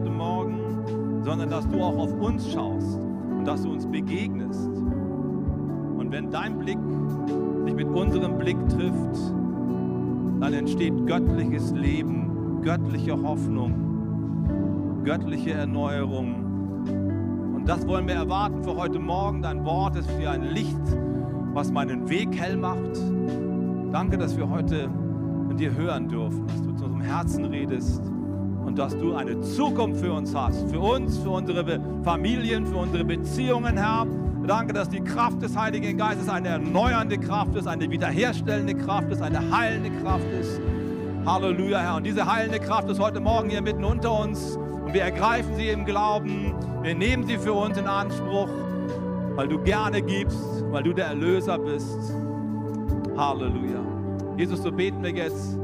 heute Morgen, sondern dass du auch auf uns schaust und dass du uns begegnest. Und wenn dein Blick sich mit unserem Blick trifft, dann entsteht göttliches Leben, göttliche Hoffnung, göttliche Erneuerung. Und das wollen wir erwarten für heute Morgen. Dein Wort ist wie ein Licht, was meinen Weg hell macht. Danke, dass wir heute mit dir hören dürfen, dass du zu unserem Herzen redest und dass du eine Zukunft für uns hast. Für uns, für unsere Familien, für unsere Beziehungen, Herr. Danke, dass die Kraft des Heiligen Geistes eine erneuernde Kraft ist, eine wiederherstellende Kraft ist, eine heilende Kraft ist. Halleluja, Herr. Und diese heilende Kraft ist heute Morgen hier mitten unter uns. Und wir ergreifen sie im Glauben. Wir nehmen sie für uns in Anspruch, weil du gerne gibst, weil du der Erlöser bist. Halleluja. Jesus, so beten wir jetzt,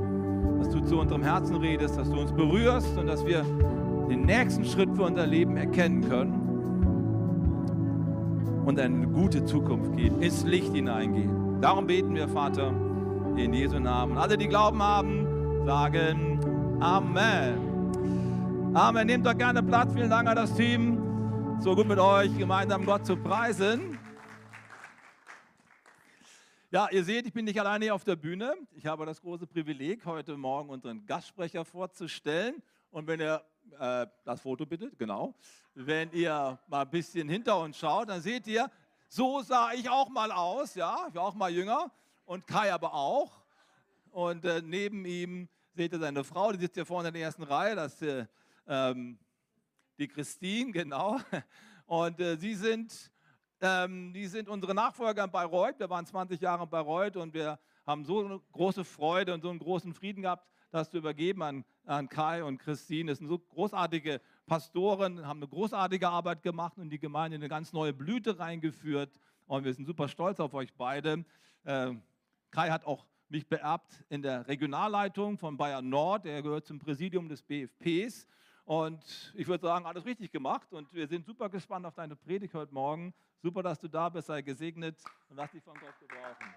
dass du zu unserem Herzen redest, dass du uns berührst und dass wir den nächsten Schritt für unser Leben erkennen können und eine gute Zukunft gehen, ins Licht hineingehen. Darum beten wir, Vater, in Jesu Namen. Alle, die Glauben haben, sagen Amen. Amen. Nehmt doch gerne Platz. Vielen Dank an das Team. So gut mit euch gemeinsam Gott zu preisen. Ja, ihr seht, ich bin nicht alleine hier auf der Bühne. Ich habe das große Privileg, heute Morgen unseren Gastsprecher vorzustellen. Und wenn ihr, äh, das Foto bitte, genau, wenn ihr mal ein bisschen hinter uns schaut, dann seht ihr, so sah ich auch mal aus, ja, ich war auch mal jünger und Kai aber auch. Und äh, neben ihm seht ihr seine Frau, die sitzt hier vorne in der ersten Reihe, das ist äh, ähm, die Christine, genau. Und äh, sie sind ähm, die sind unsere Nachfolger in Bayreuth. Wir waren 20 Jahre in Bayreuth und wir haben so eine große Freude und so einen großen Frieden gehabt, das zu übergeben an, an Kai und Christine. Das sind so großartige Pastoren, haben eine großartige Arbeit gemacht und die Gemeinde in eine ganz neue Blüte reingeführt. Und wir sind super stolz auf euch beide. Äh, Kai hat auch mich beerbt in der Regionalleitung von Bayern Nord. Er gehört zum Präsidium des BFPs. Und ich würde sagen, alles richtig gemacht. Und wir sind super gespannt auf deine Predigt heute Morgen. Super, dass du da bist. Sei gesegnet und lass dich von Gott gebrauchen.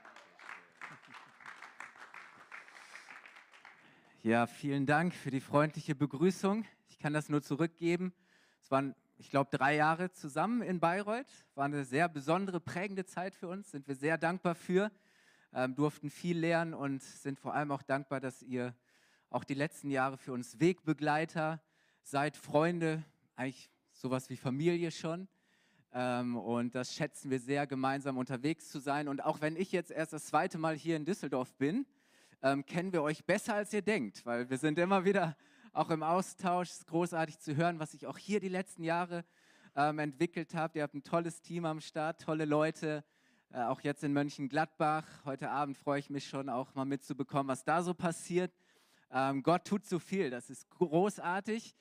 Ja, vielen Dank für die freundliche Begrüßung. Ich kann das nur zurückgeben. Es waren, ich glaube, drei Jahre zusammen in Bayreuth. War eine sehr besondere, prägende Zeit für uns. Sind wir sehr dankbar für. Ähm, durften viel lernen und sind vor allem auch dankbar, dass ihr auch die letzten Jahre für uns Wegbegleiter seid Freunde, eigentlich sowas wie Familie schon. Ähm, und das schätzen wir sehr, gemeinsam unterwegs zu sein. Und auch wenn ich jetzt erst das zweite Mal hier in Düsseldorf bin, ähm, kennen wir euch besser, als ihr denkt, weil wir sind immer wieder auch im Austausch. Es ist großartig zu hören, was sich auch hier die letzten Jahre ähm, entwickelt habt. Ihr habt ein tolles Team am Start, tolle Leute, äh, auch jetzt in Mönchengladbach. Heute Abend freue ich mich schon auch mal mitzubekommen, was da so passiert. Ähm, Gott tut so viel, das ist großartig.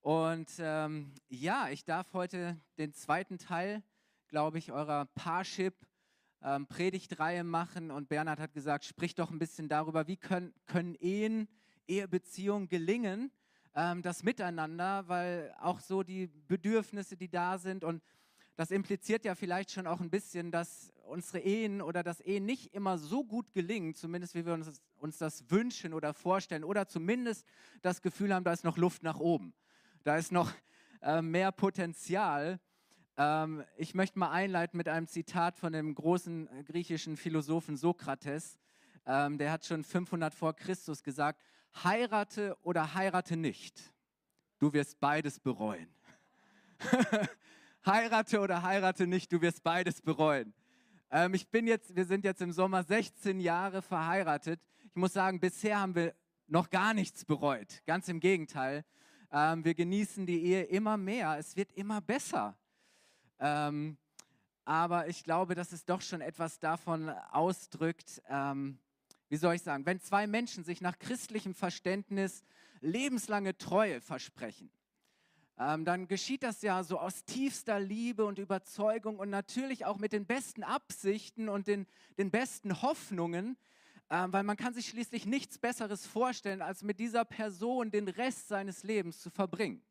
Und ähm, ja, ich darf heute den zweiten Teil, glaube ich, eurer Parship ähm, Predigtreihe machen. Und Bernhard hat gesagt, sprich doch ein bisschen darüber, wie können, können Ehen, Ehebeziehungen gelingen, ähm, das Miteinander, weil auch so die Bedürfnisse, die da sind und das impliziert ja vielleicht schon auch ein bisschen, dass unsere Ehen oder das Ehen nicht immer so gut gelingen, zumindest wie wir uns, uns das wünschen oder vorstellen, oder zumindest das Gefühl haben, da ist noch Luft nach oben. Da ist noch äh, mehr Potenzial. Ähm, ich möchte mal einleiten mit einem Zitat von dem großen äh, griechischen Philosophen Sokrates. Ähm, der hat schon 500 vor Christus gesagt, heirate oder heirate nicht. Du wirst beides bereuen. heirate oder heirate nicht, du wirst beides bereuen. Ähm, ich bin jetzt, wir sind jetzt im Sommer 16 Jahre verheiratet. Ich muss sagen, bisher haben wir noch gar nichts bereut. Ganz im Gegenteil. Ähm, wir genießen die Ehe immer mehr. Es wird immer besser. Ähm, aber ich glaube, dass es doch schon etwas davon ausdrückt, ähm, wie soll ich sagen, wenn zwei Menschen sich nach christlichem Verständnis lebenslange Treue versprechen, ähm, dann geschieht das ja so aus tiefster Liebe und Überzeugung und natürlich auch mit den besten Absichten und den, den besten Hoffnungen, ähm, weil man kann sich schließlich nichts Besseres vorstellen, als mit dieser Person den Rest seines Lebens zu verbringen.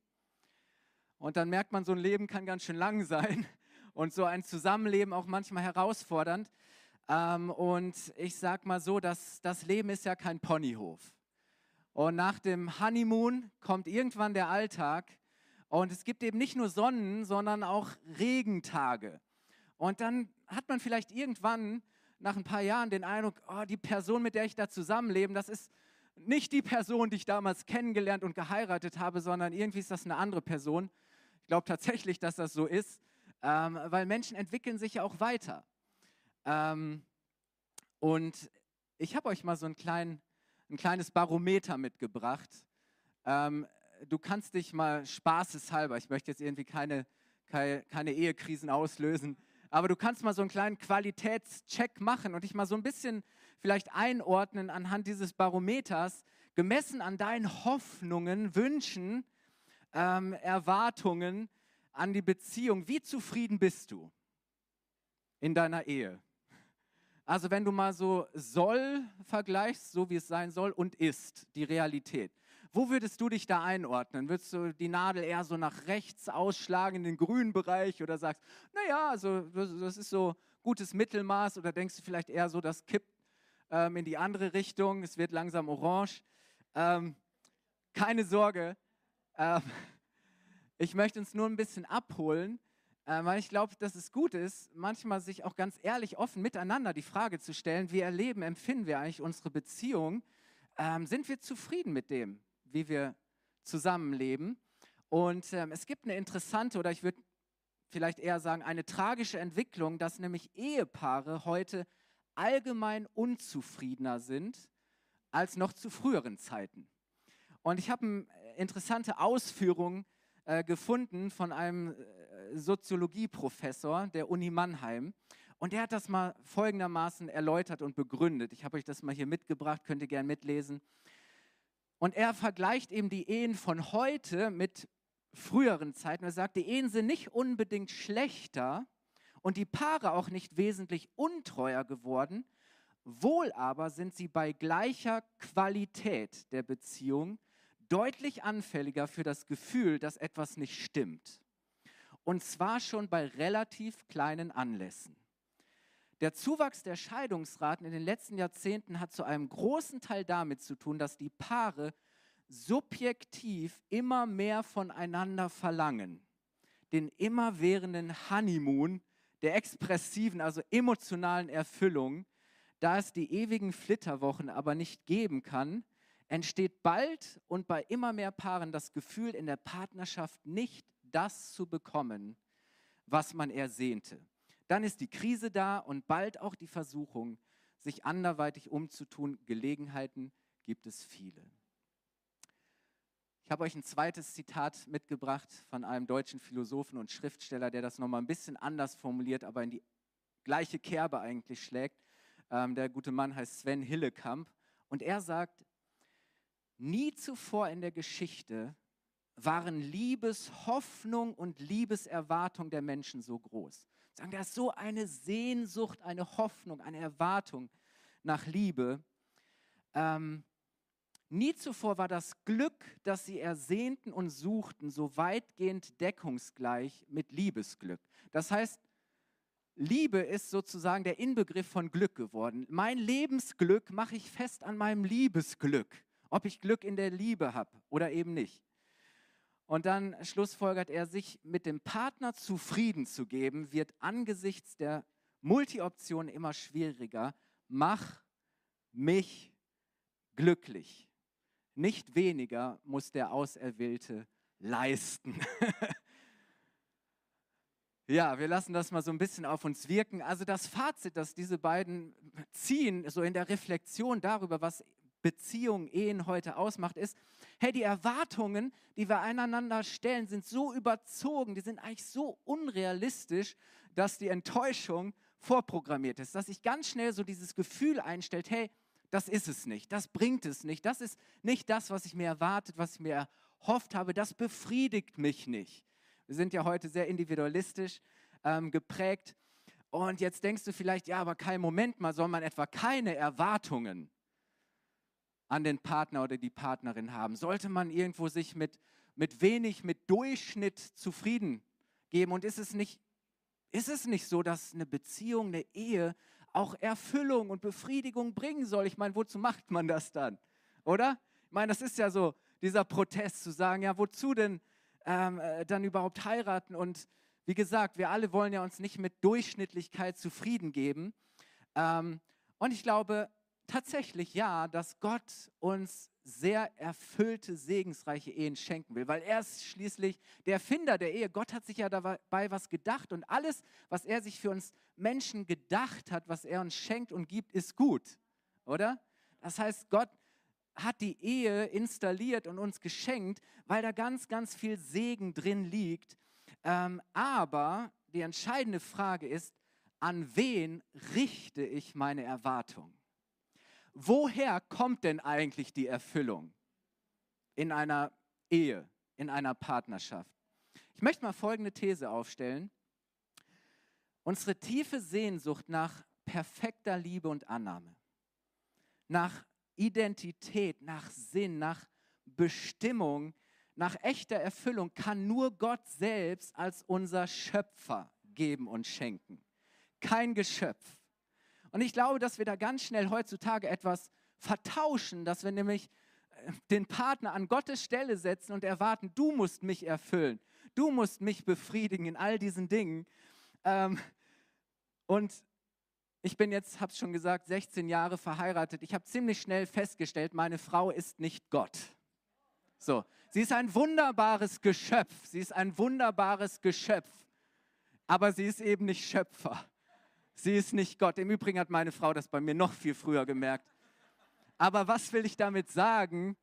Und dann merkt man, so ein Leben kann ganz schön lang sein und so ein Zusammenleben auch manchmal herausfordernd. Ähm, und ich sage mal so, dass das Leben ist ja kein Ponyhof. Und nach dem Honeymoon kommt irgendwann der Alltag Und es gibt eben nicht nur Sonnen, sondern auch Regentage. Und dann hat man vielleicht irgendwann nach ein paar Jahren den Eindruck, oh, die Person, mit der ich da zusammenlebe, das ist nicht die Person, die ich damals kennengelernt und geheiratet habe, sondern irgendwie ist das eine andere Person. Ich glaube tatsächlich, dass das so ist, ähm, weil Menschen entwickeln sich ja auch weiter. Ähm, und ich habe euch mal so ein, klein, ein kleines Barometer mitgebracht. Ähm, du kannst dich mal spaßeshalber, ich möchte jetzt irgendwie keine, keine, keine Ehekrisen auslösen, aber du kannst mal so einen kleinen Qualitätscheck machen und dich mal so ein bisschen vielleicht einordnen anhand dieses Barometers, gemessen an deinen Hoffnungen, Wünschen, ähm, Erwartungen an die Beziehung. Wie zufrieden bist du in deiner Ehe? Also wenn du mal so soll vergleichst, so wie es sein soll, und ist, die Realität. Wo würdest du dich da einordnen? Würdest du die Nadel eher so nach rechts ausschlagen in den grünen Bereich oder sagst, naja, also das ist so gutes Mittelmaß oder denkst du vielleicht eher so, das kippt ähm, in die andere Richtung, es wird langsam orange. Ähm, keine Sorge, ähm, ich möchte uns nur ein bisschen abholen, äh, weil ich glaube, dass es gut ist, manchmal sich auch ganz ehrlich offen miteinander die Frage zu stellen, wie erleben, empfinden wir eigentlich unsere Beziehung? Ähm, sind wir zufrieden mit dem, wie wir zusammenleben. Und ähm, es gibt eine interessante oder ich würde vielleicht eher sagen eine tragische Entwicklung, dass nämlich Ehepaare heute allgemein unzufriedener sind als noch zu früheren Zeiten. Und ich habe eine interessante Ausführung äh, gefunden von einem äh, Soziologieprofessor der Uni Mannheim. Und der hat das mal folgendermaßen erläutert und begründet. Ich habe euch das mal hier mitgebracht, könnt ihr gerne mitlesen. Und er vergleicht eben die Ehen von heute mit früheren Zeiten. Er sagt, die Ehen sind nicht unbedingt schlechter und die Paare auch nicht wesentlich untreuer geworden. Wohl aber sind sie bei gleicher Qualität der Beziehung deutlich anfälliger für das Gefühl, dass etwas nicht stimmt. Und zwar schon bei relativ kleinen Anlässen. Der Zuwachs der Scheidungsraten in den letzten Jahrzehnten hat zu einem großen Teil damit zu tun, dass die Paare subjektiv immer mehr voneinander verlangen. Den immerwährenden Honeymoon der expressiven, also emotionalen Erfüllung, da es die ewigen Flitterwochen aber nicht geben kann, entsteht bald und bei immer mehr Paaren das Gefühl, in der Partnerschaft nicht das zu bekommen, was man ersehnte. Dann ist die Krise da und bald auch die Versuchung, sich anderweitig umzutun. Gelegenheiten gibt es viele. Ich habe euch ein zweites Zitat mitgebracht von einem deutschen Philosophen und Schriftsteller, der das nochmal ein bisschen anders formuliert, aber in die gleiche Kerbe eigentlich schlägt. Ähm, der gute Mann heißt Sven Hillekamp und er sagt, nie zuvor in der Geschichte waren Liebeshoffnung und Liebeserwartung der Menschen so groß. Sagen, da ist so eine Sehnsucht, eine Hoffnung, eine Erwartung nach Liebe. Ähm, nie zuvor war das Glück, das sie ersehnten und suchten, so weitgehend deckungsgleich mit Liebesglück. Das heißt, Liebe ist sozusagen der Inbegriff von Glück geworden. Mein Lebensglück mache ich fest an meinem Liebesglück, ob ich Glück in der Liebe habe oder eben nicht. Und dann schlussfolgert er, sich mit dem Partner zufrieden zu geben, wird angesichts der Multi-Optionen immer schwieriger. Mach mich glücklich. Nicht weniger muss der Auserwählte leisten. ja, wir lassen das mal so ein bisschen auf uns wirken. Also das Fazit, das diese beiden ziehen, so in der Reflexion darüber, was Beziehungen, Ehen heute ausmacht, ist, hey, die Erwartungen, die wir einander stellen, sind so überzogen, die sind eigentlich so unrealistisch, dass die Enttäuschung vorprogrammiert ist, dass sich ganz schnell so dieses Gefühl einstellt, hey, das ist es nicht, das bringt es nicht, das ist nicht das, was ich mir erwartet, was ich mir erhofft habe, das befriedigt mich nicht. Wir sind ja heute sehr individualistisch ähm, geprägt und jetzt denkst du vielleicht, ja, aber kein Moment mal, soll man etwa keine Erwartungen an den Partner oder die Partnerin haben? Sollte man irgendwo sich mit, mit wenig, mit Durchschnitt zufrieden geben? Und ist es, nicht, ist es nicht so, dass eine Beziehung, eine Ehe auch Erfüllung und Befriedigung bringen soll? Ich meine, wozu macht man das dann? Oder? Ich meine, das ist ja so dieser Protest zu sagen, ja, wozu denn ähm, äh, dann überhaupt heiraten? Und wie gesagt, wir alle wollen ja uns nicht mit Durchschnittlichkeit zufrieden geben. Ähm, und ich glaube tatsächlich ja, dass Gott uns sehr erfüllte, segensreiche Ehen schenken will, weil er ist schließlich der Erfinder der Ehe. Gott hat sich ja dabei was gedacht und alles, was er sich für uns Menschen gedacht hat, was er uns schenkt und gibt, ist gut, oder? Das heißt, Gott hat die Ehe installiert und uns geschenkt, weil da ganz, ganz viel Segen drin liegt. Ähm, aber die entscheidende Frage ist, an wen richte ich meine Erwartung? Woher kommt denn eigentlich die Erfüllung in einer Ehe, in einer Partnerschaft? Ich möchte mal folgende These aufstellen. Unsere tiefe Sehnsucht nach perfekter Liebe und Annahme, nach Identität, nach Sinn, nach Bestimmung, nach echter Erfüllung kann nur Gott selbst als unser Schöpfer geben und schenken. Kein Geschöpf. Und ich glaube, dass wir da ganz schnell heutzutage etwas vertauschen, dass wir nämlich äh, den Partner an Gottes Stelle setzen und erwarten, du musst mich erfüllen, du musst mich befriedigen in all diesen Dingen. Ähm, und ich bin jetzt, habe es schon gesagt, 16 Jahre verheiratet. Ich habe ziemlich schnell festgestellt, meine Frau ist nicht Gott. So, sie ist ein wunderbares Geschöpf. Sie ist ein wunderbares Geschöpf. Aber sie ist eben nicht Schöpfer. Sie ist nicht Gott. Im Übrigen hat meine Frau das bei mir noch viel früher gemerkt. Aber was will ich damit sagen?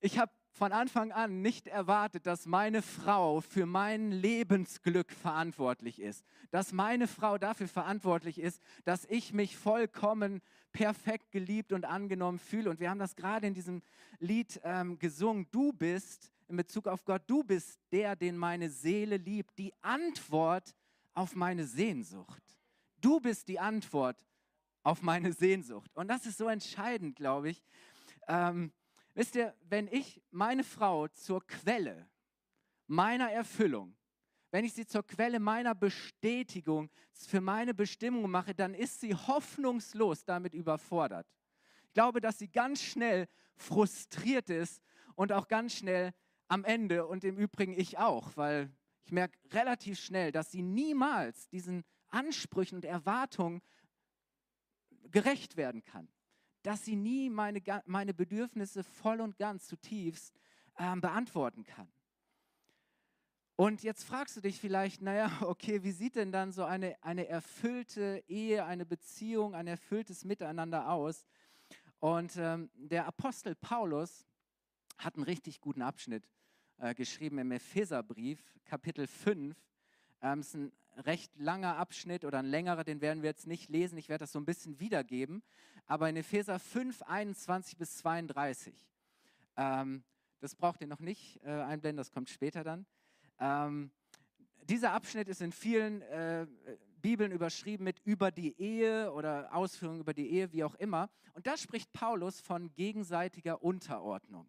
Ich habe von Anfang an nicht erwartet, dass meine Frau für mein Lebensglück verantwortlich ist. Dass meine Frau dafür verantwortlich ist, dass ich mich vollkommen perfekt geliebt und angenommen fühle. Und wir haben das gerade in diesem Lied ähm, gesungen. Du bist in Bezug auf Gott, du bist der, den meine Seele liebt. Die Antwort auf meine Sehnsucht. Du bist die Antwort auf meine Sehnsucht. Und das ist so entscheidend, glaube ich. Ähm, Wisst ihr, wenn ich meine Frau zur Quelle meiner Erfüllung, wenn ich sie zur Quelle meiner Bestätigung für meine Bestimmung mache, dann ist sie hoffnungslos damit überfordert. Ich glaube, dass sie ganz schnell frustriert ist und auch ganz schnell am Ende und im Übrigen ich auch, weil ich merke relativ schnell, dass sie niemals diesen Ansprüchen und Erwartungen gerecht werden kann dass sie nie meine, meine Bedürfnisse voll und ganz zutiefst ähm, beantworten kann. Und jetzt fragst du dich vielleicht, naja, okay, wie sieht denn dann so eine, eine erfüllte Ehe, eine Beziehung, ein erfülltes Miteinander aus? Und ähm, der Apostel Paulus hat einen richtig guten Abschnitt äh, geschrieben im Epheserbrief, Kapitel 5. Ähm, ist ein recht langer Abschnitt oder ein längerer, den werden wir jetzt nicht lesen. Ich werde das so ein bisschen wiedergeben. Aber in Epheser 5, 21 bis 32, ähm, das braucht ihr noch nicht äh, einblenden, das kommt später dann. Ähm, dieser Abschnitt ist in vielen äh, Bibeln überschrieben mit über die Ehe oder Ausführungen über die Ehe, wie auch immer. Und da spricht Paulus von gegenseitiger Unterordnung.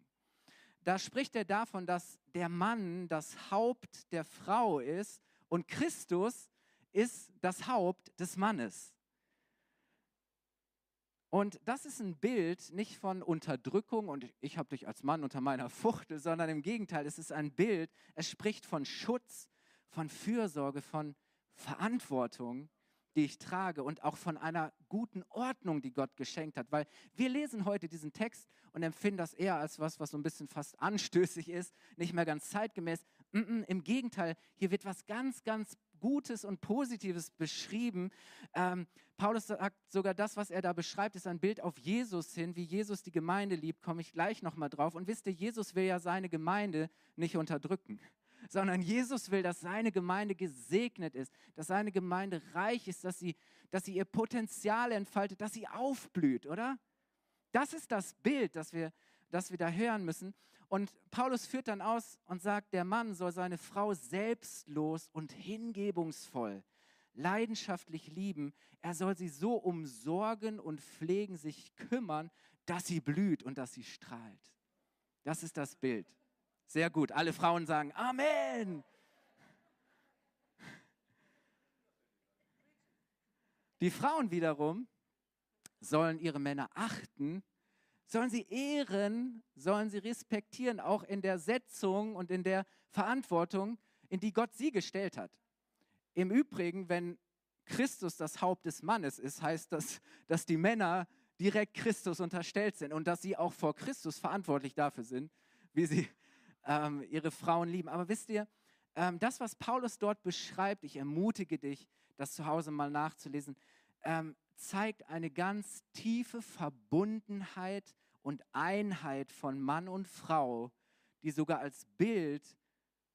Da spricht er davon, dass der Mann das Haupt der Frau ist und Christus ist das Haupt des Mannes. Und das ist ein Bild nicht von Unterdrückung und ich habe dich als Mann unter meiner Fuchtel, sondern im Gegenteil, es ist ein Bild, es spricht von Schutz, von Fürsorge, von Verantwortung, die ich trage und auch von einer guten Ordnung, die Gott geschenkt hat. Weil wir lesen heute diesen Text und empfinden das eher als was, was so ein bisschen fast anstößig ist, nicht mehr ganz zeitgemäß. Im Gegenteil, hier wird was ganz, ganz Gutes und Positives beschrieben. Ähm, Paulus sagt sogar, das, was er da beschreibt, ist ein Bild auf Jesus hin, wie Jesus die Gemeinde liebt, komme ich gleich nochmal drauf. Und wisst ihr, Jesus will ja seine Gemeinde nicht unterdrücken sondern Jesus will, dass seine Gemeinde gesegnet ist, dass seine Gemeinde reich ist, dass sie, dass sie ihr Potenzial entfaltet, dass sie aufblüht, oder? Das ist das Bild, das wir, das wir da hören müssen. Und Paulus führt dann aus und sagt, der Mann soll seine Frau selbstlos und hingebungsvoll, leidenschaftlich lieben. Er soll sie so umsorgen und pflegen, sich kümmern, dass sie blüht und dass sie strahlt. Das ist das Bild. Sehr gut. Alle Frauen sagen Amen. Die Frauen wiederum sollen ihre Männer achten, sollen sie ehren, sollen sie respektieren, auch in der Setzung und in der Verantwortung, in die Gott sie gestellt hat. Im Übrigen, wenn Christus das Haupt des Mannes ist, heißt das, dass die Männer direkt Christus unterstellt sind und dass sie auch vor Christus verantwortlich dafür sind, wie sie ähm, ihre Frauen lieben. Aber wisst ihr, ähm, das, was Paulus dort beschreibt, ich ermutige dich, das zu Hause mal nachzulesen, ähm, zeigt eine ganz tiefe Verbundenheit und Einheit von Mann und Frau, die sogar als Bild,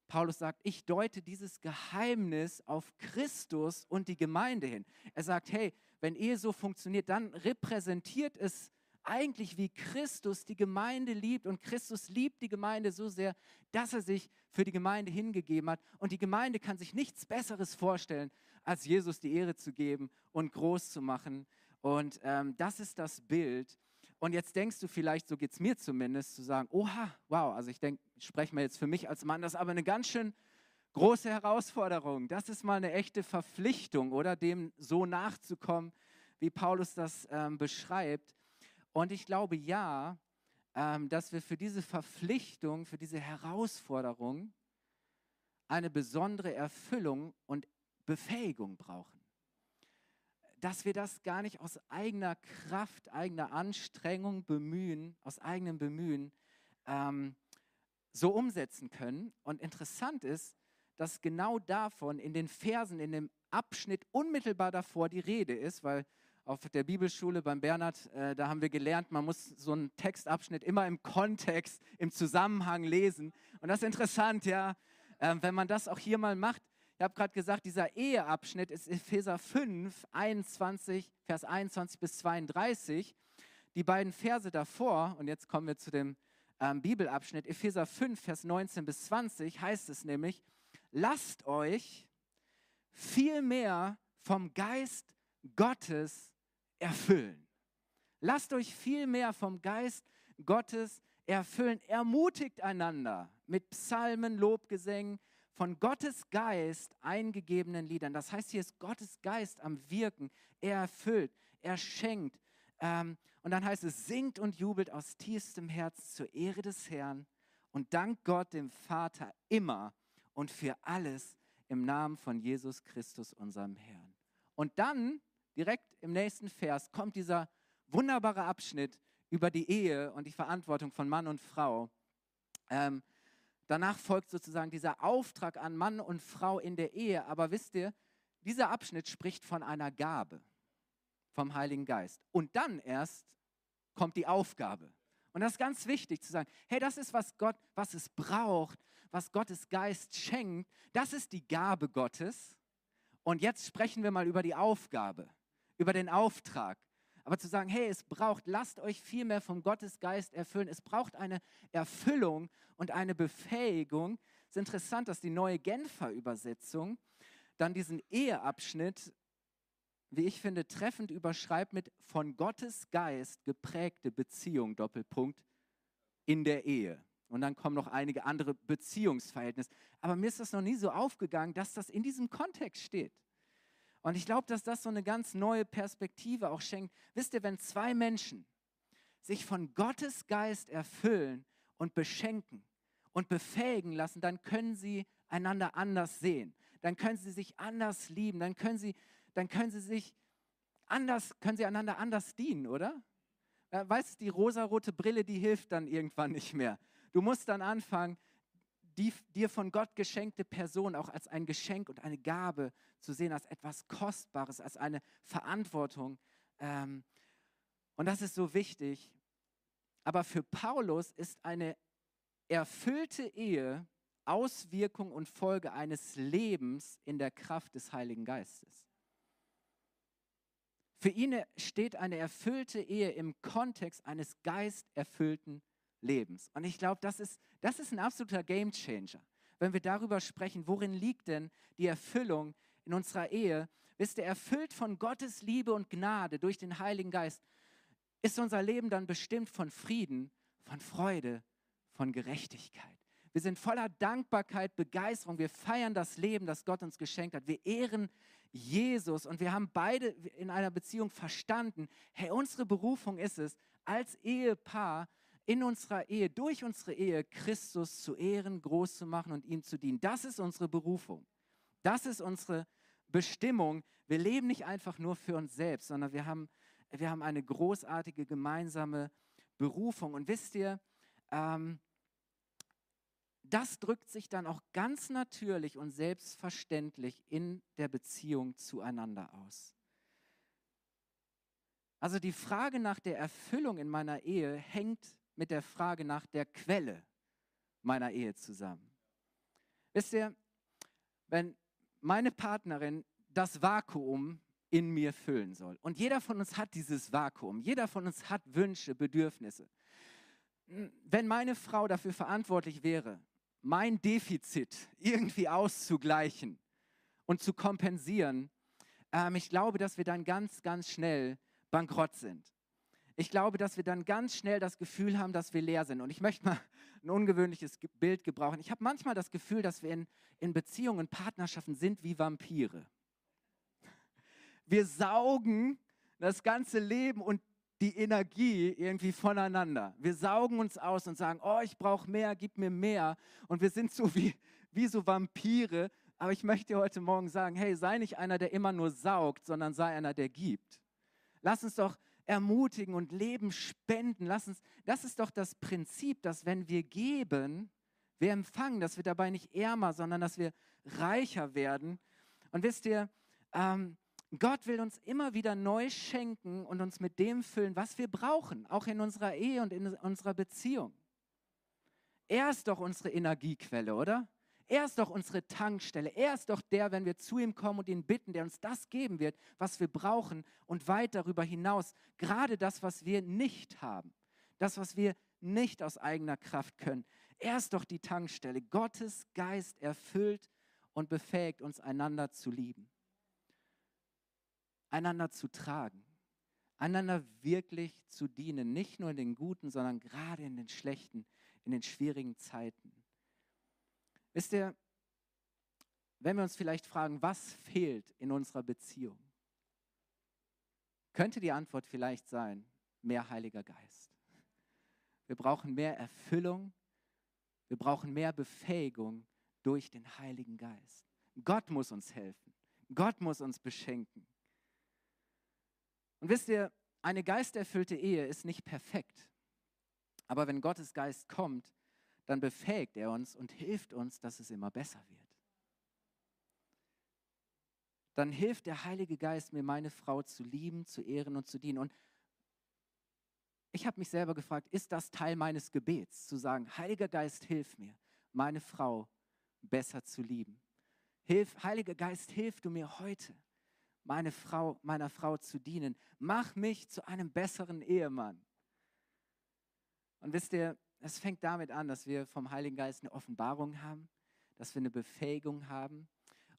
Paulus sagt, ich deute dieses Geheimnis auf Christus und die Gemeinde hin. Er sagt, hey, wenn Ehe so funktioniert, dann repräsentiert es eigentlich wie Christus die Gemeinde liebt und Christus liebt die Gemeinde so sehr, dass er sich für die Gemeinde hingegeben hat und die Gemeinde kann sich nichts Besseres vorstellen, als Jesus die Ehre zu geben und groß zu machen und ähm, das ist das Bild. Und jetzt denkst du vielleicht, so geht es mir zumindest, zu sagen, oha, wow, also ich denke, ich spreche mal jetzt für mich als Mann, das ist aber eine ganz schön große Herausforderung. Das ist mal eine echte Verpflichtung, oder dem so nachzukommen, wie Paulus das ähm, beschreibt. Und ich glaube ja, ähm, dass wir für diese Verpflichtung, für diese Herausforderung eine besondere Erfüllung und Befähigung brauchen. Dass wir das gar nicht aus eigener Kraft, eigener Anstrengung bemühen, aus eigenem Bemühen ähm, so umsetzen können. Und interessant ist, dass genau davon in den Versen, in dem Abschnitt unmittelbar davor die Rede ist, weil auf der Bibelschule beim Bernhard, äh, da haben wir gelernt, man muss so einen Textabschnitt immer im Kontext, im Zusammenhang lesen. Und das ist interessant, ja, äh, wenn man das auch hier mal macht. Ich habe gerade gesagt, dieser Eheabschnitt ist Epheser 5, 21, Vers 21 bis 32. Die beiden Verse davor, und jetzt kommen wir zu dem ähm, Bibelabschnitt, Epheser 5, Vers 19 bis 20, heißt es nämlich, lasst euch viel mehr vom Geist Gottes erfüllen. Lasst euch viel mehr vom Geist Gottes erfüllen. Ermutigt einander mit Psalmen, Lobgesängen, von Gottes Geist eingegebenen Liedern. Das heißt, hier ist Gottes Geist am Wirken. Er erfüllt, er schenkt. Ähm, und dann heißt es, singt und jubelt aus tiefstem Herzen zur Ehre des Herrn und dankt Gott dem Vater immer und für alles im Namen von Jesus Christus, unserem Herrn. Und dann direkt im nächsten Vers kommt dieser wunderbare Abschnitt über die Ehe und die Verantwortung von Mann und Frau. Ähm, danach folgt sozusagen dieser Auftrag an Mann und Frau in der Ehe. Aber wisst ihr, dieser Abschnitt spricht von einer Gabe vom Heiligen Geist. Und dann erst kommt die Aufgabe. Und das ist ganz wichtig zu sagen, hey, das ist, was Gott, was es braucht, was Gottes Geist schenkt. Das ist die Gabe Gottes. Und jetzt sprechen wir mal über die Aufgabe über den Auftrag. Aber zu sagen, hey, es braucht, lasst euch viel mehr vom Gottesgeist erfüllen. Es braucht eine Erfüllung und eine Befähigung. Es ist interessant, dass die neue Genfer Übersetzung dann diesen Eheabschnitt, wie ich finde, treffend überschreibt mit von Gottes Geist geprägte Beziehung, Doppelpunkt, in der Ehe. Und dann kommen noch einige andere Beziehungsverhältnisse. Aber mir ist das noch nie so aufgegangen, dass das in diesem Kontext steht. Und ich glaube, dass das so eine ganz neue Perspektive auch schenkt. Wisst ihr, wenn zwei Menschen sich von Gottes Geist erfüllen und beschenken und befähigen lassen, dann können sie einander anders sehen. Dann können sie sich anders lieben. Dann können sie, dann können sie sich anders, können sie einander anders dienen, oder? Weißt du, die rosarote Brille, die hilft dann irgendwann nicht mehr. Du musst dann anfangen, die dir von Gott geschenkte Person auch als ein Geschenk und eine Gabe zu sehen, als etwas Kostbares, als eine Verantwortung. Ähm, und das ist so wichtig. Aber für Paulus ist eine erfüllte Ehe Auswirkung und Folge eines Lebens in der Kraft des Heiligen Geistes. Für ihn steht eine erfüllte Ehe im Kontext eines geisterfüllten Lebens. Und ich glaube, das ist, das ist ein absoluter Gamechanger, wenn wir darüber sprechen, worin liegt denn die Erfüllung in unserer Ehe. Wisst ihr, erfüllt von Gottes Liebe und Gnade durch den Heiligen Geist, ist unser Leben dann bestimmt von Frieden, von Freude, von Gerechtigkeit. Wir sind voller Dankbarkeit, Begeisterung. Wir feiern das Leben, das Gott uns geschenkt hat. Wir ehren Jesus und wir haben beide in einer Beziehung verstanden, hey, unsere Berufung ist es, als Ehepaar in unserer Ehe, durch unsere Ehe, Christus zu ehren, groß zu machen und ihm zu dienen. Das ist unsere Berufung. Das ist unsere Bestimmung. Wir leben nicht einfach nur für uns selbst, sondern wir haben, wir haben eine großartige gemeinsame Berufung. Und wisst ihr, ähm, das drückt sich dann auch ganz natürlich und selbstverständlich in der Beziehung zueinander aus. Also die Frage nach der Erfüllung in meiner Ehe hängt mit der Frage nach der Quelle meiner Ehe zusammen. Wisst ihr, wenn meine Partnerin das Vakuum in mir füllen soll, und jeder von uns hat dieses Vakuum, jeder von uns hat Wünsche, Bedürfnisse. Wenn meine Frau dafür verantwortlich wäre, mein Defizit irgendwie auszugleichen und zu kompensieren, ähm, ich glaube, dass wir dann ganz, ganz schnell bankrott sind. Ich glaube, dass wir dann ganz schnell das Gefühl haben, dass wir leer sind. Und ich möchte mal ein ungewöhnliches Bild gebrauchen. Ich habe manchmal das Gefühl, dass wir in, in Beziehungen, Partnerschaften sind wie Vampire. Wir saugen das ganze Leben und die Energie irgendwie voneinander. Wir saugen uns aus und sagen, oh, ich brauche mehr, gib mir mehr. Und wir sind so wie, wie so Vampire. Aber ich möchte dir heute Morgen sagen, hey, sei nicht einer, der immer nur saugt, sondern sei einer, der gibt. Lass uns doch ermutigen und Leben spenden. Lass uns, das ist doch das Prinzip, dass wenn wir geben, wir empfangen, dass wir dabei nicht ärmer, sondern dass wir reicher werden. Und wisst ihr, ähm, Gott will uns immer wieder neu schenken und uns mit dem füllen, was wir brauchen, auch in unserer Ehe und in unserer Beziehung. Er ist doch unsere Energiequelle, oder? Er ist doch unsere Tankstelle. Er ist doch der, wenn wir zu ihm kommen und ihn bitten, der uns das geben wird, was wir brauchen und weit darüber hinaus. Gerade das, was wir nicht haben. Das, was wir nicht aus eigener Kraft können. Er ist doch die Tankstelle. Gottes Geist erfüllt und befähigt uns, einander zu lieben. Einander zu tragen. Einander wirklich zu dienen. Nicht nur in den guten, sondern gerade in den schlechten, in den schwierigen Zeiten. Wisst ihr, wenn wir uns vielleicht fragen, was fehlt in unserer Beziehung, könnte die Antwort vielleicht sein, mehr Heiliger Geist. Wir brauchen mehr Erfüllung, wir brauchen mehr Befähigung durch den Heiligen Geist. Gott muss uns helfen, Gott muss uns beschenken. Und wisst ihr, eine geisterfüllte Ehe ist nicht perfekt. Aber wenn Gottes Geist kommt, dann befähigt er uns und hilft uns, dass es immer besser wird. Dann hilft der Heilige Geist mir, meine Frau zu lieben, zu ehren und zu dienen. Und ich habe mich selber gefragt, ist das Teil meines Gebets, zu sagen, Heiliger Geist, hilf mir, meine Frau besser zu lieben. Hilf, Heiliger Geist, hilf du mir heute, meine Frau, meiner Frau zu dienen. Mach mich zu einem besseren Ehemann. Und wisst ihr, es fängt damit an, dass wir vom Heiligen Geist eine Offenbarung haben, dass wir eine Befähigung haben.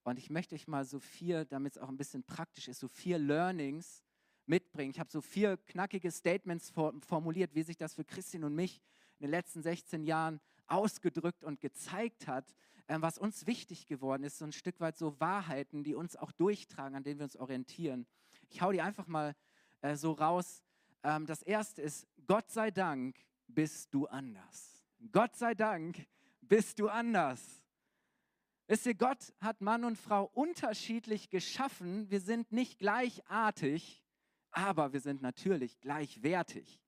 Und ich möchte euch mal so vier, damit es auch ein bisschen praktisch ist, so vier Learnings mitbringen. Ich habe so vier knackige Statements formuliert, wie sich das für Christian und mich in den letzten 16 Jahren ausgedrückt und gezeigt hat, ähm, was uns wichtig geworden ist, so ein Stück weit so Wahrheiten, die uns auch durchtragen, an denen wir uns orientieren. Ich hau die einfach mal äh, so raus. Ähm, das erste ist, Gott sei Dank bist du anders. Gott sei Dank bist du anders. Wisst ihr, Gott hat Mann und Frau unterschiedlich geschaffen. Wir sind nicht gleichartig, aber wir sind natürlich gleichwertig.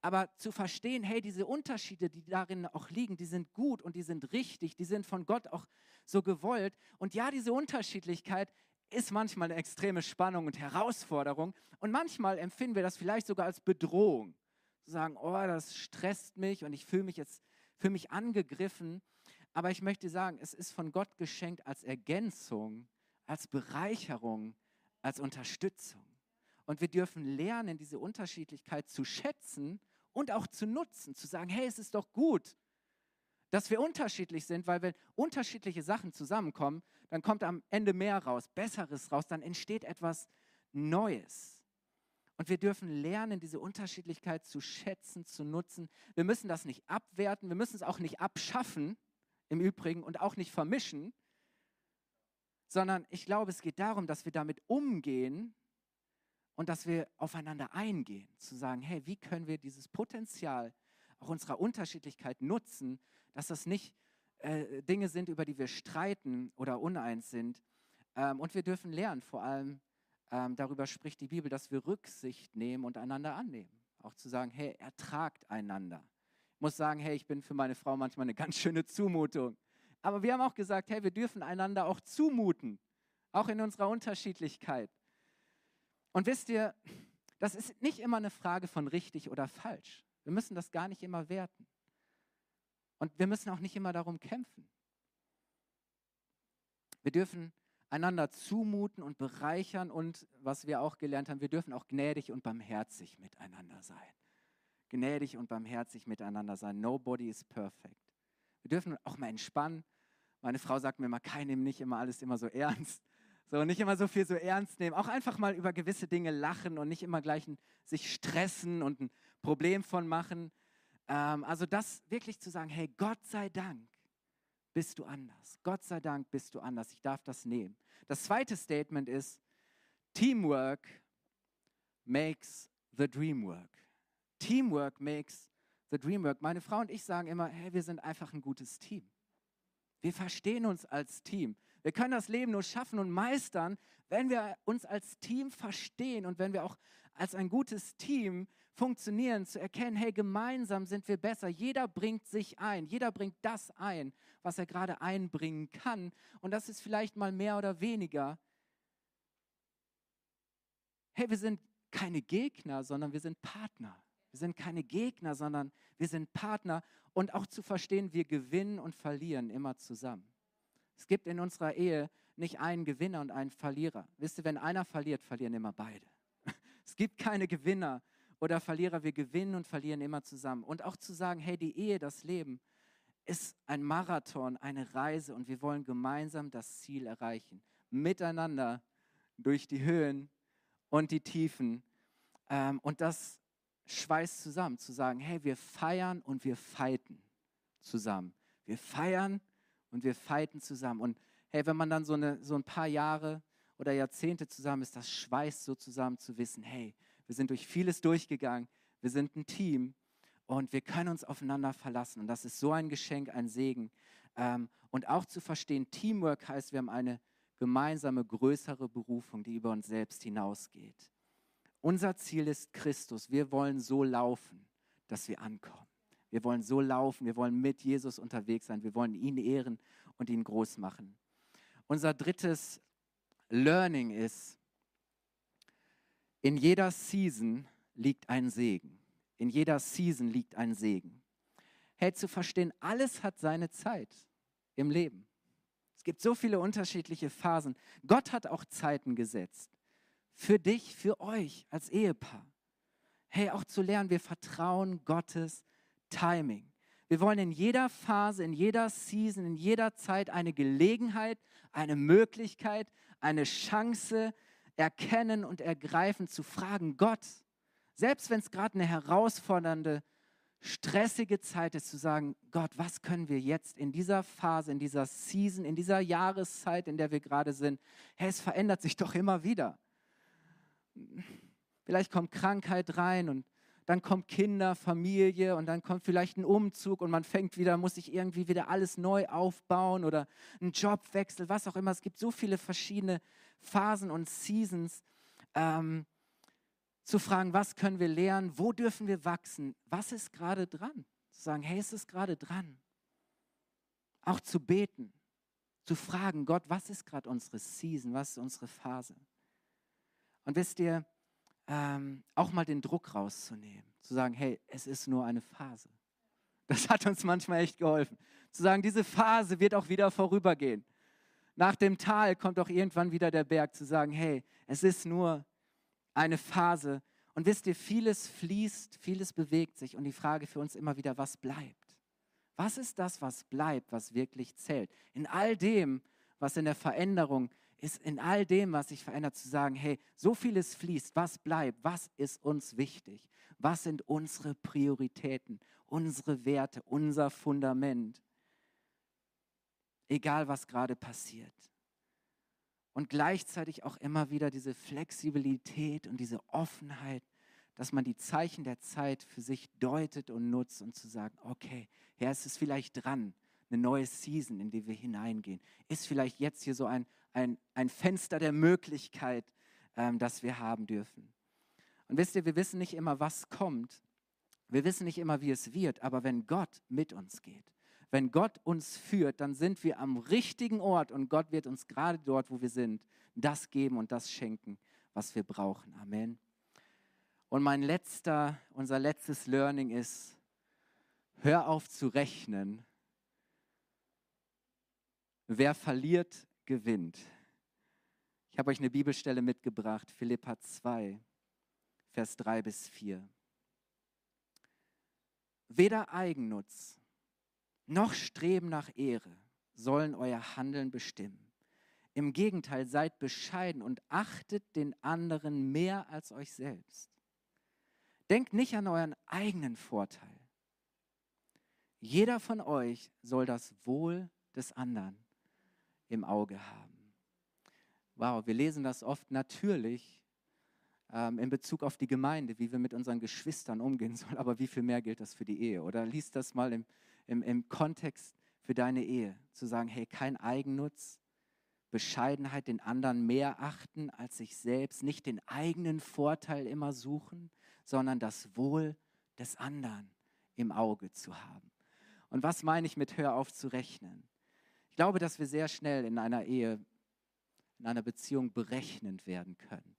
Aber zu verstehen, hey, diese Unterschiede, die darin auch liegen, die sind gut und die sind richtig, die sind von Gott auch so gewollt. Und ja, diese Unterschiedlichkeit ist manchmal eine extreme Spannung und Herausforderung. Und manchmal empfinden wir das vielleicht sogar als Bedrohung sagen, oh, das stresst mich und ich fühle mich jetzt für mich angegriffen. Aber ich möchte sagen, es ist von Gott geschenkt als Ergänzung, als Bereicherung, als Unterstützung. Und wir dürfen lernen, diese Unterschiedlichkeit zu schätzen und auch zu nutzen, zu sagen, hey, es ist doch gut, dass wir unterschiedlich sind, weil wenn unterschiedliche Sachen zusammenkommen, dann kommt am Ende mehr raus, Besseres raus, dann entsteht etwas Neues. Und wir dürfen lernen, diese Unterschiedlichkeit zu schätzen, zu nutzen. Wir müssen das nicht abwerten, wir müssen es auch nicht abschaffen, im Übrigen, und auch nicht vermischen, sondern ich glaube, es geht darum, dass wir damit umgehen und dass wir aufeinander eingehen, zu sagen, hey, wie können wir dieses Potenzial auch unserer Unterschiedlichkeit nutzen, dass das nicht äh, Dinge sind, über die wir streiten oder uneins sind. Ähm, und wir dürfen lernen, vor allem ähm, darüber spricht die Bibel, dass wir Rücksicht nehmen und einander annehmen. Auch zu sagen, hey, ertragt einander. Ich muss sagen, hey, ich bin für meine Frau manchmal eine ganz schöne Zumutung. Aber wir haben auch gesagt, hey, wir dürfen einander auch zumuten, auch in unserer Unterschiedlichkeit. Und wisst ihr, das ist nicht immer eine Frage von richtig oder falsch. Wir müssen das gar nicht immer werten. Und wir müssen auch nicht immer darum kämpfen. Wir dürfen einander zumuten und bereichern und was wir auch gelernt haben, wir dürfen auch gnädig und barmherzig miteinander sein. Gnädig und barmherzig miteinander sein. Nobody is perfect. Wir dürfen auch mal entspannen. Meine Frau sagt mir immer, kein nimm nicht immer alles immer so ernst. So, nicht immer so viel so ernst nehmen. Auch einfach mal über gewisse Dinge lachen und nicht immer gleich ein, sich stressen und ein Problem von machen. Ähm, also das wirklich zu sagen, hey, Gott sei Dank bist du anders. Gott sei Dank bist du anders. Ich darf das nehmen. Das zweite Statement ist, Teamwork makes the dream work. Teamwork makes the dream work. Meine Frau und ich sagen immer, hey, wir sind einfach ein gutes Team. Wir verstehen uns als Team. Wir können das Leben nur schaffen und meistern, wenn wir uns als Team verstehen und wenn wir auch als ein gutes Team funktionieren, zu erkennen, hey, gemeinsam sind wir besser. Jeder bringt sich ein, jeder bringt das ein, was er gerade einbringen kann. Und das ist vielleicht mal mehr oder weniger. Hey, wir sind keine Gegner, sondern wir sind Partner. Wir sind keine Gegner, sondern wir sind Partner. Und auch zu verstehen, wir gewinnen und verlieren immer zusammen. Es gibt in unserer Ehe nicht einen Gewinner und einen Verlierer. Wisst ihr, wenn einer verliert, verlieren immer beide. Es gibt keine Gewinner oder Verlierer. Wir gewinnen und verlieren immer zusammen. Und auch zu sagen, hey, die Ehe, das Leben ist ein Marathon, eine Reise und wir wollen gemeinsam das Ziel erreichen. Miteinander durch die Höhen und die Tiefen. Ähm, und das schweißt zusammen, zu sagen, hey, wir feiern und wir fighten zusammen. Wir feiern und wir fighten zusammen. Und hey, wenn man dann so, eine, so ein paar Jahre oder Jahrzehnte zusammen ist, das schweißt so zusammen zu wissen, hey, wir sind durch vieles durchgegangen, wir sind ein Team und wir können uns aufeinander verlassen. Und das ist so ein Geschenk, ein Segen. Ähm, und auch zu verstehen, Teamwork heißt, wir haben eine gemeinsame, größere Berufung, die über uns selbst hinausgeht. Unser Ziel ist Christus. Wir wollen so laufen, dass wir ankommen. Wir wollen so laufen, wir wollen mit Jesus unterwegs sein, wir wollen ihn ehren und ihn groß machen. Unser drittes Learning ist, in jeder Season liegt ein Segen. In jeder Season liegt ein Segen. Hey, zu verstehen, alles hat seine Zeit im Leben. Es gibt so viele unterschiedliche Phasen. Gott hat auch Zeiten gesetzt. Für dich, für euch als Ehepaar. Hey, auch zu lernen, wir vertrauen Gottes Timing. Wir wollen in jeder Phase, in jeder Season, in jeder Zeit eine Gelegenheit, eine Möglichkeit, eine Chance erkennen und ergreifen, zu fragen, Gott, selbst wenn es gerade eine herausfordernde, stressige Zeit ist, zu sagen, Gott, was können wir jetzt in dieser Phase, in dieser Season, in dieser Jahreszeit, in der wir gerade sind, hey, es verändert sich doch immer wieder. Vielleicht kommt Krankheit rein und dann kommt Kinder, Familie und dann kommt vielleicht ein Umzug und man fängt wieder, muss sich irgendwie wieder alles neu aufbauen oder ein Jobwechsel, was auch immer. Es gibt so viele verschiedene Phasen und Seasons. Ähm, zu fragen, was können wir lernen, wo dürfen wir wachsen, was ist gerade dran? Zu sagen, hey, ist es gerade dran? Auch zu beten, zu fragen, Gott, was ist gerade unsere Season, was ist unsere Phase? Und wisst ihr, ähm, auch mal den Druck rauszunehmen, zu sagen, hey, es ist nur eine Phase. Das hat uns manchmal echt geholfen. Zu sagen, diese Phase wird auch wieder vorübergehen. Nach dem Tal kommt auch irgendwann wieder der Berg, zu sagen, hey, es ist nur eine Phase. Und wisst ihr, vieles fließt, vieles bewegt sich. Und die Frage für uns immer wieder, was bleibt? Was ist das, was bleibt, was wirklich zählt? In all dem, was in der Veränderung ist in all dem, was sich verändert, zu sagen, hey, so vieles fließt, was bleibt, was ist uns wichtig, was sind unsere Prioritäten, unsere Werte, unser Fundament, egal was gerade passiert. und gleichzeitig auch immer wieder diese Flexibilität und diese Offenheit, dass man die Zeichen der Zeit für sich deutet und nutzt und zu sagen, okay, Herr, es ist vielleicht dran, eine neue Season, in die wir hineingehen. Ist vielleicht jetzt hier so ein, ein, ein Fenster der Möglichkeit, ähm, das wir haben dürfen. Und wisst ihr, wir wissen nicht immer, was kommt. Wir wissen nicht immer, wie es wird, aber wenn Gott mit uns geht, wenn Gott uns führt, dann sind wir am richtigen Ort und Gott wird uns gerade dort, wo wir sind, das geben und das schenken, was wir brauchen. Amen. Und mein letzter, unser letztes Learning ist, hör auf zu rechnen. Wer verliert, gewinnt. Ich habe euch eine Bibelstelle mitgebracht, Philippa 2, Vers 3 bis 4. Weder Eigennutz noch Streben nach Ehre sollen euer Handeln bestimmen. Im Gegenteil, seid bescheiden und achtet den anderen mehr als euch selbst. Denkt nicht an euren eigenen Vorteil. Jeder von euch soll das Wohl des anderen im Auge haben. Wow, wir lesen das oft natürlich ähm, in Bezug auf die Gemeinde, wie wir mit unseren Geschwistern umgehen sollen, aber wie viel mehr gilt das für die Ehe? Oder liest das mal im, im, im Kontext für deine Ehe, zu sagen, hey, kein Eigennutz, Bescheidenheit, den anderen mehr achten als sich selbst, nicht den eigenen Vorteil immer suchen, sondern das Wohl des anderen im Auge zu haben. Und was meine ich mit hör auf zu rechnen? Ich glaube, dass wir sehr schnell in einer Ehe, in einer Beziehung berechnend werden können.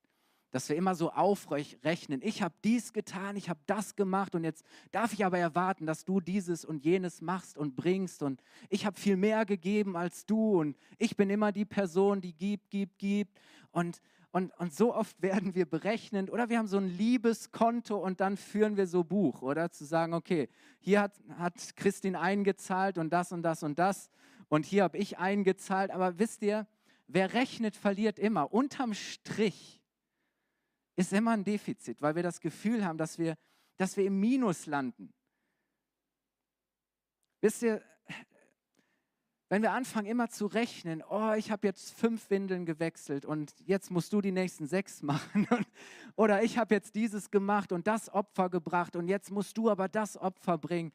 Dass wir immer so aufrechnen, ich habe dies getan, ich habe das gemacht und jetzt darf ich aber erwarten, dass du dieses und jenes machst und bringst und ich habe viel mehr gegeben als du und ich bin immer die Person, die gibt, gibt, gibt. Und, und, und so oft werden wir berechnend oder wir haben so ein Liebeskonto und dann führen wir so Buch oder? Zu sagen, okay, hier hat, hat Christine eingezahlt und das und das und das und hier habe ich eingezahlt, aber wisst ihr, wer rechnet, verliert immer. Unterm Strich ist immer ein Defizit, weil wir das Gefühl haben, dass wir, dass wir im Minus landen. Wisst ihr, wenn wir anfangen immer zu rechnen, oh, ich habe jetzt fünf Windeln gewechselt und jetzt musst du die nächsten sechs machen. Oder ich habe jetzt dieses gemacht und das Opfer gebracht und jetzt musst du aber das Opfer bringen.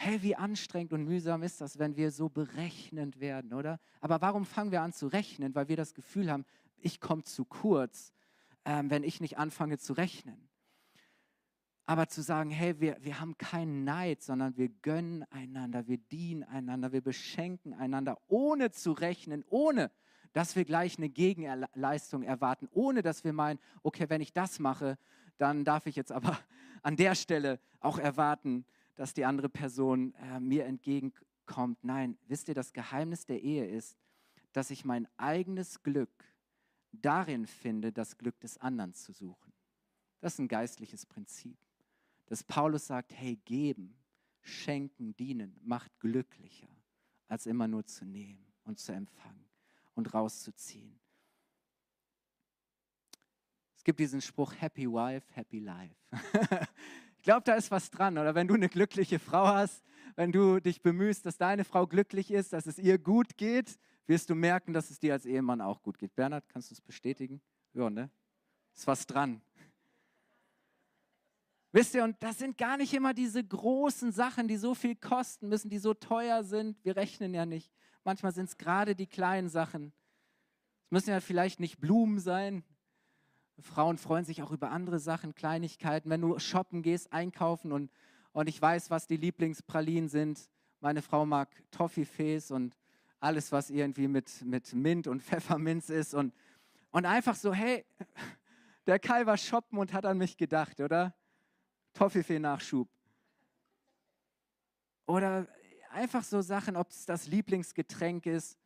Hey, wie anstrengend und mühsam ist das, wenn wir so berechnend werden, oder? Aber warum fangen wir an zu rechnen? Weil wir das Gefühl haben, ich komme zu kurz ähm, wenn ich nicht anfange zu rechnen. Aber zu sagen, hey, wir, wir haben keinen Neid, sondern wir gönnen einander, wir dienen einander, wir beschenken einander, ohne zu rechnen, ohne dass wir gleich eine Gegenleistung erwarten, ohne dass wir meinen, okay, wenn ich das mache, dann darf ich jetzt aber an der Stelle auch erwarten, dass die andere Person äh, mir entgegenkommt. Nein, wisst ihr, das Geheimnis der Ehe ist, dass ich mein eigenes Glück darin finde, das Glück des anderen zu suchen. Das ist ein geistliches Prinzip. Dass Paulus sagt, hey, geben, schenken, dienen, macht glücklicher, als immer nur zu nehmen und zu empfangen und rauszuziehen. Es gibt diesen Spruch, Happy Wife, Happy Life. glaube, da ist was dran. Oder wenn du eine glückliche Frau hast, wenn du dich bemühst, dass deine Frau glücklich ist, dass es ihr gut geht, wirst du merken, dass es dir als Ehemann auch gut geht. Bernhard, kannst du es bestätigen? Ja, ne? Ist was dran. Wisst ihr, und das sind gar nicht immer diese großen Sachen, die so viel kosten müssen, die so teuer sind. Wir rechnen ja nicht. Manchmal sind es gerade die kleinen Sachen. Es müssen ja vielleicht nicht Blumen sein. Frauen freuen sich auch über andere Sachen, Kleinigkeiten. Wenn du shoppen gehst, einkaufen und, und ich weiß, was die Lieblingspralinen sind. Meine Frau mag Toffifees und alles, was irgendwie mit, mit Mint und Pfefferminz ist und, und einfach so, hey, der Kai war shoppen und hat an mich gedacht, oder? Toffifee-Nachschub. Oder einfach so Sachen, ob es das Lieblingsgetränk ist.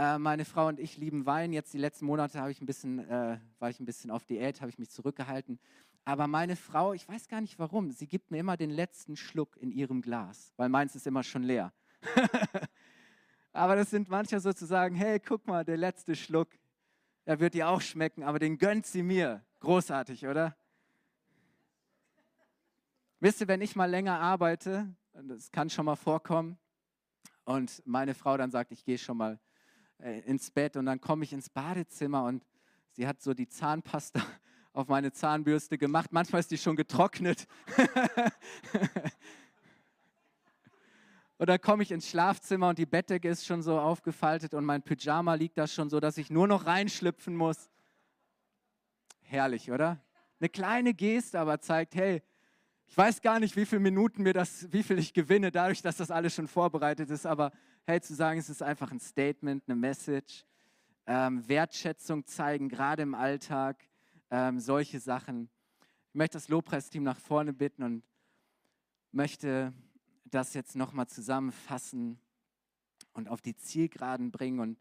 Äh, meine Frau und ich lieben Wein. Jetzt die letzten Monate ich ein bisschen, äh, war ich ein bisschen auf Diät, habe ich mich zurückgehalten. Aber meine Frau, ich weiß gar nicht warum, sie gibt mir immer den letzten Schluck in ihrem Glas, weil meins ist immer schon leer. Aber das sind manche sozusagen, hey, guck mal, der letzte Schluck, er wird dir auch schmecken, aber den gönnt sie mir. Großartig, oder? Wisst ihr, wenn ich mal länger arbeite, das kann schon mal vorkommen, und meine Frau dann sagt, ich gehe schon mal ins Bett und dann komme ich ins Badezimmer und sie hat so die Zahnpasta auf meine Zahnbürste gemacht. Manchmal ist die schon getrocknet. dann komme ich ins Schlafzimmer und die Bettdecke ist schon so aufgefaltet und mein Pyjama liegt da schon so, dass ich nur noch reinschlüpfen muss. Herrlich, oder? Eine kleine Geste, aber zeigt, hey, ich weiß gar nicht, wie viele Minuten mir das, wie viel ich gewinne, dadurch, dass das alles schon vorbereitet ist, aber hey, zu sagen, es ist einfach ein Statement, eine Message, ähm, Wertschätzung zeigen, gerade im Alltag, ähm, solche Sachen. Ich möchte das Lobpreisteam nach vorne bitten und möchte das jetzt nochmal zusammenfassen und auf die Zielgeraden bringen. Und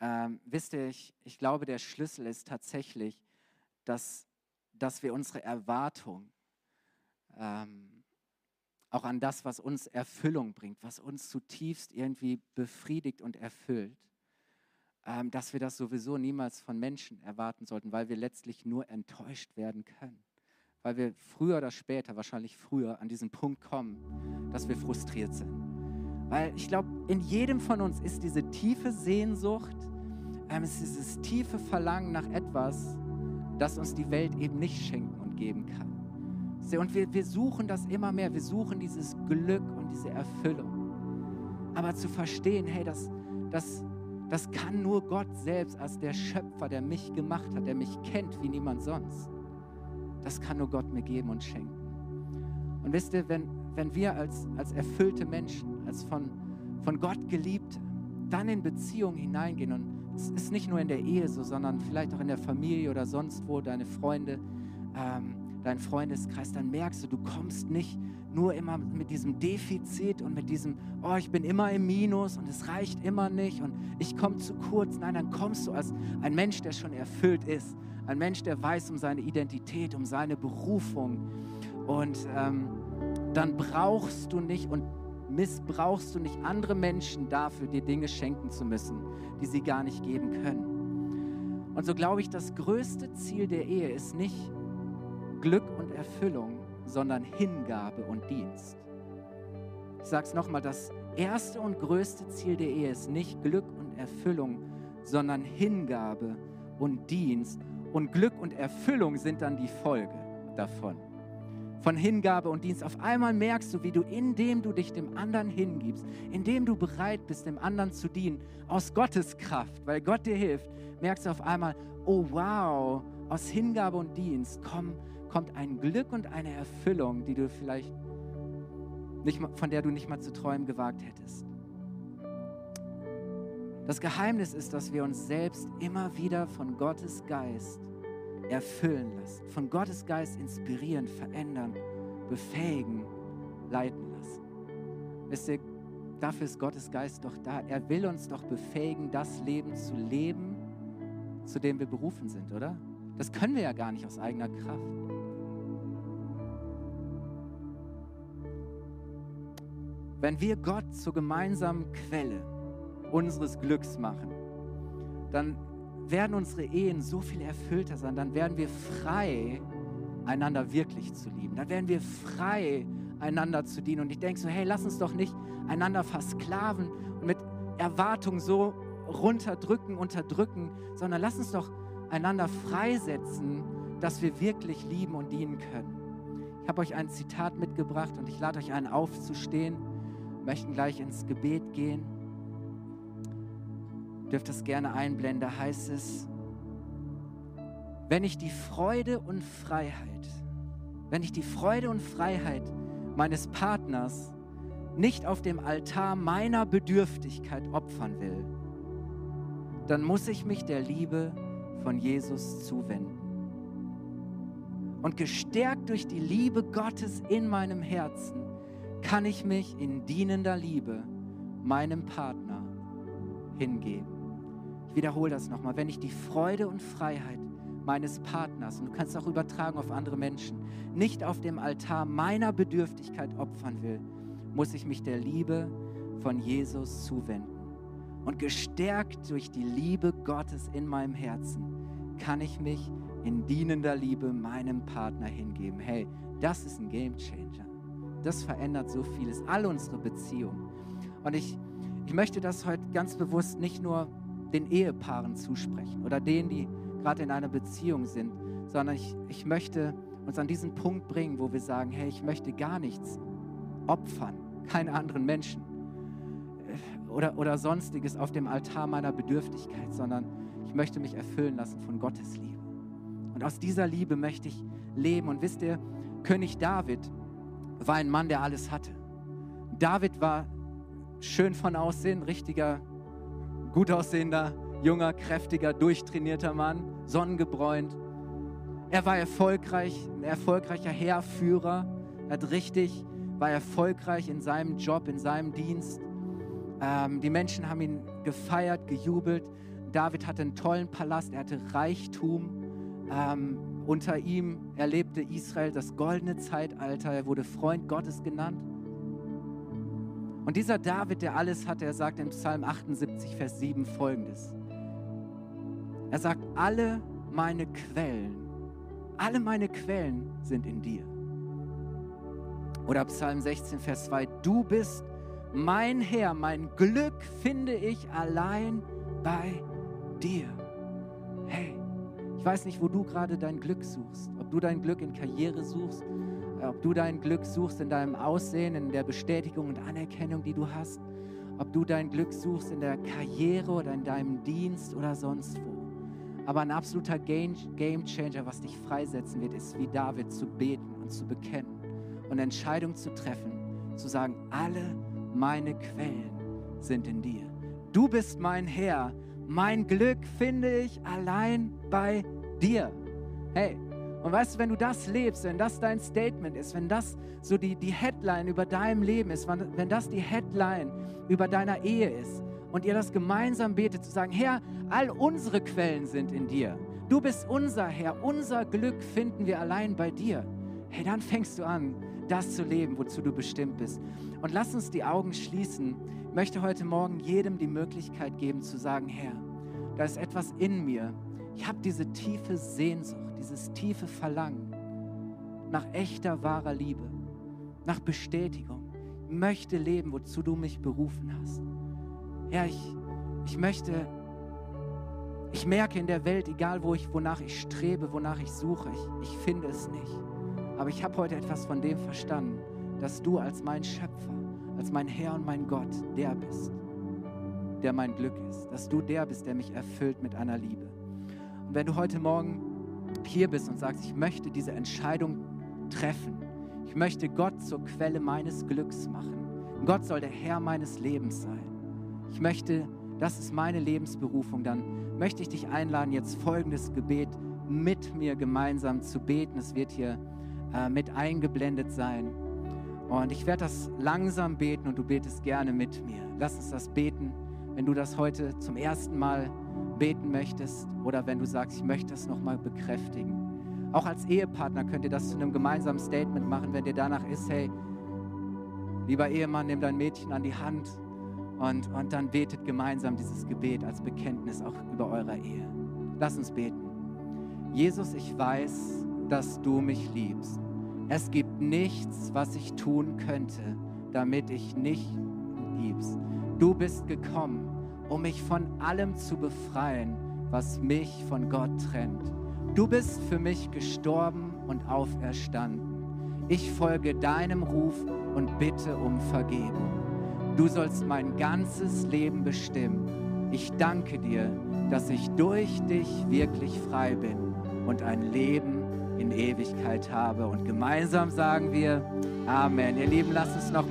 ähm, wisst ihr, ich, ich glaube, der Schlüssel ist tatsächlich, dass, dass wir unsere Erwartung ähm, auch an das, was uns Erfüllung bringt, was uns zutiefst irgendwie befriedigt und erfüllt, ähm, dass wir das sowieso niemals von Menschen erwarten sollten, weil wir letztlich nur enttäuscht werden können. Weil wir früher oder später, wahrscheinlich früher, an diesen Punkt kommen, dass wir frustriert sind. Weil ich glaube, in jedem von uns ist diese tiefe Sehnsucht, ähm, ist dieses tiefe Verlangen nach etwas, das uns die Welt eben nicht schenken und geben kann. Und wir, wir suchen das immer mehr. Wir suchen dieses Glück und diese Erfüllung. Aber zu verstehen, hey, das, das, das kann nur Gott selbst als der Schöpfer, der mich gemacht hat, der mich kennt wie niemand sonst. Das kann nur Gott mir geben und schenken. Und wisst ihr, wenn, wenn wir als, als erfüllte Menschen, als von, von Gott geliebte, dann in Beziehungen hineingehen, und es ist nicht nur in der Ehe so, sondern vielleicht auch in der Familie oder sonst wo, deine Freunde, ähm, deinen Freundeskreis, dann merkst du, du kommst nicht nur immer mit diesem Defizit und mit diesem, oh, ich bin immer im Minus und es reicht immer nicht und ich komme zu kurz. Nein, dann kommst du als ein Mensch, der schon erfüllt ist, ein Mensch, der weiß um seine Identität, um seine Berufung. Und ähm, dann brauchst du nicht und missbrauchst du nicht andere Menschen dafür, dir Dinge schenken zu müssen, die sie gar nicht geben können. Und so glaube ich, das größte Ziel der Ehe ist nicht, Glück und Erfüllung, sondern Hingabe und Dienst. Ich sage es nochmal, das erste und größte Ziel der Ehe ist nicht Glück und Erfüllung, sondern Hingabe und Dienst. Und Glück und Erfüllung sind dann die Folge davon. Von Hingabe und Dienst. Auf einmal merkst du, wie du, indem du dich dem anderen hingibst, indem du bereit bist, dem anderen zu dienen, aus Gottes Kraft, weil Gott dir hilft, merkst du auf einmal, oh wow, aus Hingabe und Dienst kommen kommt ein Glück und eine Erfüllung, die du vielleicht nicht, von der du nicht mal zu träumen gewagt hättest. Das Geheimnis ist, dass wir uns selbst immer wieder von Gottes Geist erfüllen lassen, von Gottes Geist inspirieren, verändern, befähigen, leiten lassen. Wisst ihr, dafür ist Gottes Geist doch da. Er will uns doch befähigen, das Leben zu leben, zu dem wir berufen sind, oder? Das können wir ja gar nicht aus eigener Kraft. Wenn wir Gott zur gemeinsamen Quelle unseres Glücks machen, dann werden unsere Ehen so viel erfüllter sein, dann werden wir frei, einander wirklich zu lieben. Dann werden wir frei, einander zu dienen. Und ich denke so, hey, lass uns doch nicht einander versklaven und mit Erwartung so runterdrücken, unterdrücken, sondern lass uns doch einander freisetzen, dass wir wirklich lieben und dienen können. Ich habe euch ein Zitat mitgebracht und ich lade euch ein, aufzustehen möchten gleich ins Gebet gehen. Dürft das gerne einblenden. Da heißt es, wenn ich die Freude und Freiheit, wenn ich die Freude und Freiheit meines Partners nicht auf dem Altar meiner Bedürftigkeit opfern will, dann muss ich mich der Liebe von Jesus zuwenden. Und gestärkt durch die Liebe Gottes in meinem Herzen kann ich mich in dienender Liebe meinem Partner hingeben. Ich wiederhole das nochmal. Wenn ich die Freude und Freiheit meines Partners, und du kannst auch übertragen auf andere Menschen, nicht auf dem Altar meiner Bedürftigkeit opfern will, muss ich mich der Liebe von Jesus zuwenden. Und gestärkt durch die Liebe Gottes in meinem Herzen kann ich mich in dienender Liebe meinem Partner hingeben. Hey, das ist ein Game Changer das verändert so vieles, all unsere Beziehungen. Und ich, ich möchte das heute ganz bewusst nicht nur den Ehepaaren zusprechen oder denen, die gerade in einer Beziehung sind, sondern ich, ich möchte uns an diesen Punkt bringen, wo wir sagen, hey, ich möchte gar nichts opfern, keine anderen Menschen äh, oder, oder sonstiges auf dem Altar meiner Bedürftigkeit, sondern ich möchte mich erfüllen lassen von Gottes Liebe. Und aus dieser Liebe möchte ich leben. Und wisst ihr, König David war ein Mann, der alles hatte. David war schön von Aussehen, richtiger, gut aussehender, junger, kräftiger, durchtrainierter Mann, sonnengebräunt. Er war erfolgreich, ein erfolgreicher Heerführer, er hat richtig, war erfolgreich in seinem Job, in seinem Dienst. Ähm, die Menschen haben ihn gefeiert, gejubelt. David hatte einen tollen Palast, er hatte Reichtum. Ähm, unter ihm erlebte Israel das goldene Zeitalter. Er wurde Freund Gottes genannt. Und dieser David, der alles hatte, er sagt in Psalm 78, Vers 7 folgendes. Er sagt, alle meine Quellen, alle meine Quellen sind in dir. Oder Psalm 16, Vers 2, du bist mein Herr, mein Glück finde ich allein bei dir. Hey, ich weiß nicht, wo du gerade dein Glück suchst. Ob du dein Glück in Karriere suchst, ob du dein Glück suchst in deinem Aussehen, in der Bestätigung und Anerkennung, die du hast. Ob du dein Glück suchst in der Karriere oder in deinem Dienst oder sonst wo. Aber ein absoluter Game, Changer, was dich freisetzen wird, ist wie David zu beten und zu bekennen und Entscheidungen zu treffen, zu sagen, alle meine Quellen sind in dir. Du bist mein Herr, mein Glück finde ich allein bei dir. Hey, und weißt du, wenn du das lebst, wenn das dein Statement ist, wenn das so die, die Headline über deinem Leben ist, wenn, wenn das die Headline über deiner Ehe ist und ihr das gemeinsam betet, zu sagen, Herr, all unsere Quellen sind in dir. Du bist unser Herr, unser Glück finden wir allein bei dir. Hey, dann fängst du an, das zu leben, wozu du bestimmt bist. Und lass uns die Augen schließen. Ich möchte heute Morgen jedem die Möglichkeit geben zu sagen, Herr, da ist etwas in mir. Ich habe diese tiefe Sehnsucht, dieses tiefe Verlangen nach echter, wahrer Liebe, nach Bestätigung. Ich möchte leben, wozu du mich berufen hast. Herr, ich, ich möchte, ich merke in der Welt, egal wo ich, wonach ich strebe, wonach ich suche, ich, ich finde es nicht. Aber ich habe heute etwas von dem verstanden, dass du als mein Schöpfer, als mein Herr und mein Gott der bist, der mein Glück ist. Dass du der bist, der mich erfüllt mit einer Liebe. Und wenn du heute Morgen hier bist und sagst, ich möchte diese Entscheidung treffen, ich möchte Gott zur Quelle meines Glücks machen. Gott soll der Herr meines Lebens sein. Ich möchte, das ist meine Lebensberufung, dann möchte ich dich einladen, jetzt folgendes Gebet mit mir gemeinsam zu beten. Es wird hier äh, mit eingeblendet sein. Und ich werde das langsam beten und du betest gerne mit mir. Lass uns das beten, wenn du das heute zum ersten Mal beten möchtest oder wenn du sagst, ich möchte das nochmal bekräftigen. Auch als Ehepartner könnt ihr das zu einem gemeinsamen Statement machen, wenn dir danach ist, hey, lieber Ehemann, nimm dein Mädchen an die Hand und, und dann betet gemeinsam dieses Gebet als Bekenntnis auch über eurer Ehe. Lass uns beten. Jesus, ich weiß, dass du mich liebst. Es gibt nichts, was ich tun könnte, damit ich nicht liebst. Du bist gekommen, um mich von allem zu befreien, was mich von Gott trennt. Du bist für mich gestorben und auferstanden. Ich folge deinem Ruf und bitte um Vergebung. Du sollst mein ganzes Leben bestimmen. Ich danke dir, dass ich durch dich wirklich frei bin und ein Leben in Ewigkeit habe. Und gemeinsam sagen wir Amen. Ihr Lieben, lasst uns noch mal